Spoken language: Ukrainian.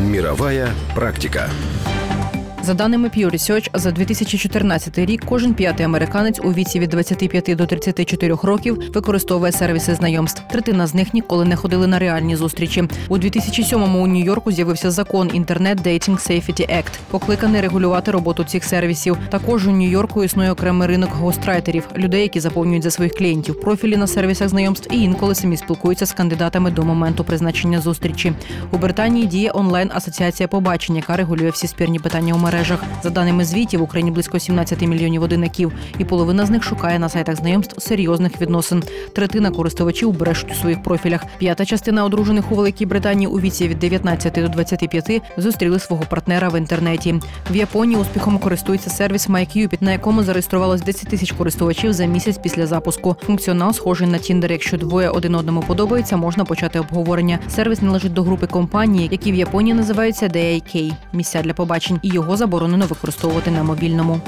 Мировая практика. За даними Pew Research, за 2014 рік кожен п'ятий американець у віці від 25 до 34 років використовує сервіси знайомств. Третина з них ніколи не ходили на реальні зустрічі. У 2007-му у Нью-Йорку з'явився закон Internet Dating Safety Act, покликаний регулювати роботу цих сервісів. Також у Нью-Йорку існує окремий ринок гострайтерів, людей, які заповнюють за своїх клієнтів профілі на сервісах знайомств і інколи самі спілкуються з кандидатами до моменту призначення зустрічі. У Британії діє онлайн асоціація побачень, яка регулює всі спірні питання у мережах. За даними звітів, в Україні близько 17 мільйонів одиників, і половина з них шукає на сайтах знайомств серйозних відносин. Третина користувачів брешуть у своїх профілях. П'ята частина одружених у Великій Британії у віці від 19 до 25 зустріли свого партнера в інтернеті. В Японії успіхом користується сервіс MyCupid, на якому зареєструвалось 10 тисяч користувачів за місяць після запуску. Функціонал схожий на Tinder. Якщо двоє один одному подобається, можна почати обговорення. Сервіс належить до групи компаній, які в Японії називаються DAK – місця для побачень, і його заборонено використовувати на мобільному.